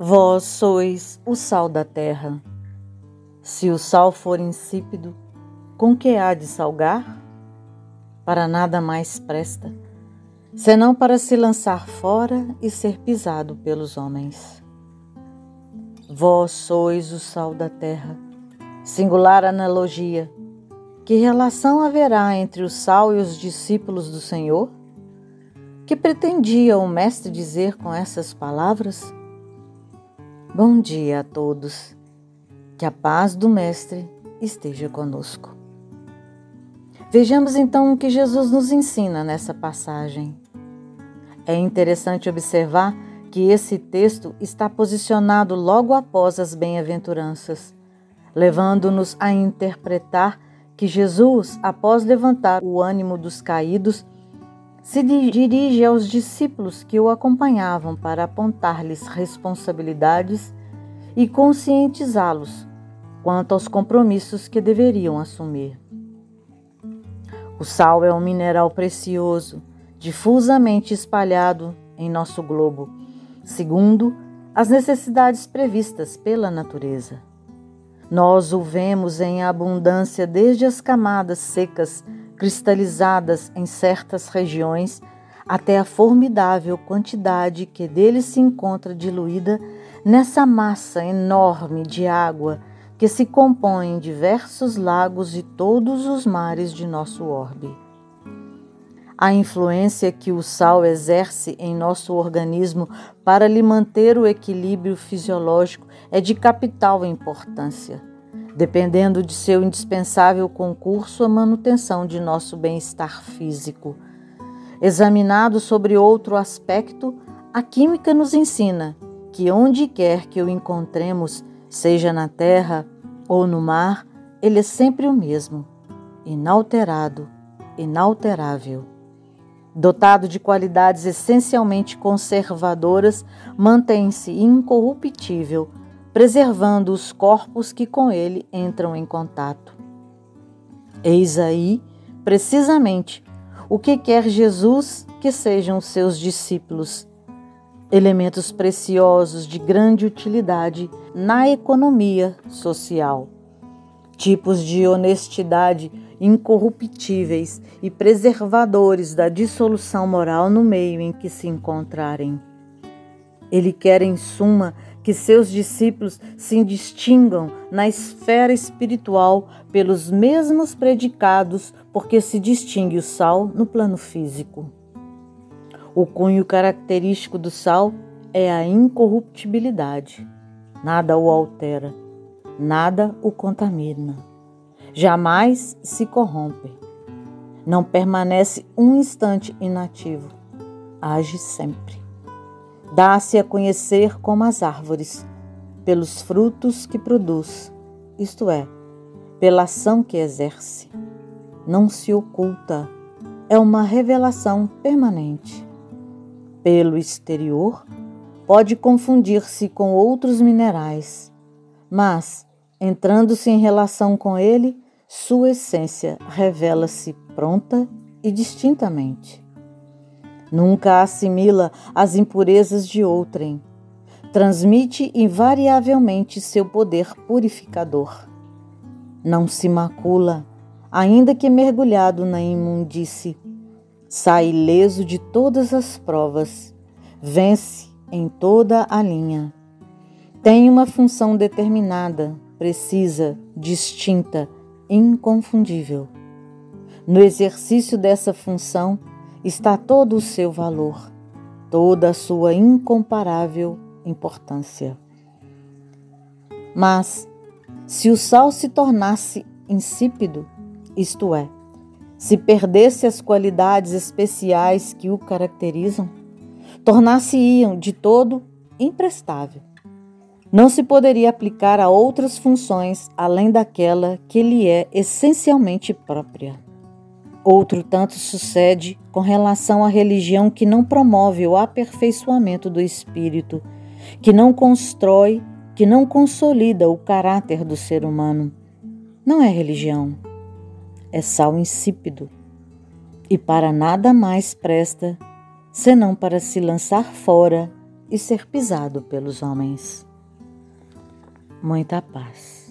Vós sois o sal da terra. Se o sal for insípido, com que há de salgar? Para nada mais presta, senão para se lançar fora e ser pisado pelos homens. Vós sois o sal da terra. Singular analogia. Que relação haverá entre o sal e os discípulos do Senhor? Que pretendia o Mestre dizer com essas palavras? Bom dia a todos. Que a paz do Mestre esteja conosco. Vejamos então o que Jesus nos ensina nessa passagem. É interessante observar que esse texto está posicionado logo após as bem-aventuranças, levando-nos a interpretar que Jesus, após levantar o ânimo dos caídos, se dirige aos discípulos que o acompanhavam para apontar-lhes responsabilidades e conscientizá-los quanto aos compromissos que deveriam assumir. O sal é um mineral precioso, difusamente espalhado em nosso globo, segundo as necessidades previstas pela natureza. Nós o vemos em abundância desde as camadas secas cristalizadas em certas regiões, até a formidável quantidade que dele se encontra diluída nessa massa enorme de água que se compõe em diversos lagos e todos os mares de nosso orbe. A influência que o sal exerce em nosso organismo para lhe manter o equilíbrio fisiológico é de capital importância dependendo de seu indispensável concurso à manutenção de nosso bem-estar físico. Examinado sobre outro aspecto, a química nos ensina que onde quer que o encontremos, seja na terra ou no mar, ele é sempre o mesmo, inalterado, inalterável. Dotado de qualidades essencialmente conservadoras, mantém-se incorruptível preservando os corpos que com ele entram em contato. Eis aí, precisamente, o que quer Jesus que sejam seus discípulos, elementos preciosos de grande utilidade na economia social, tipos de honestidade incorruptíveis e preservadores da dissolução moral no meio em que se encontrarem. Ele quer, em suma, que seus discípulos se distingam na esfera espiritual pelos mesmos predicados, porque se distingue o sal no plano físico. O cunho característico do sal é a incorruptibilidade. Nada o altera, nada o contamina. Jamais se corrompe. Não permanece um instante inativo. Age sempre. Dá-se a conhecer como as árvores, pelos frutos que produz, isto é, pela ação que exerce. Não se oculta, é uma revelação permanente. Pelo exterior, pode confundir-se com outros minerais, mas, entrando-se em relação com ele, sua essência revela-se pronta e distintamente. Nunca assimila as impurezas de outrem. Transmite invariavelmente seu poder purificador. Não se macula, ainda que mergulhado na imundície. Sai ileso de todas as provas. Vence em toda a linha. Tem uma função determinada, precisa, distinta, inconfundível. No exercício dessa função, está todo o seu valor, toda a sua incomparável importância. Mas, se o sal se tornasse insípido, isto é, se perdesse as qualidades especiais que o caracterizam, tornar-se-iam de todo imprestável. Não se poderia aplicar a outras funções além daquela que lhe é essencialmente própria. Outro tanto sucede com relação à religião que não promove o aperfeiçoamento do espírito, que não constrói, que não consolida o caráter do ser humano. Não é religião, é sal insípido. E para nada mais presta senão para se lançar fora e ser pisado pelos homens. Muita paz.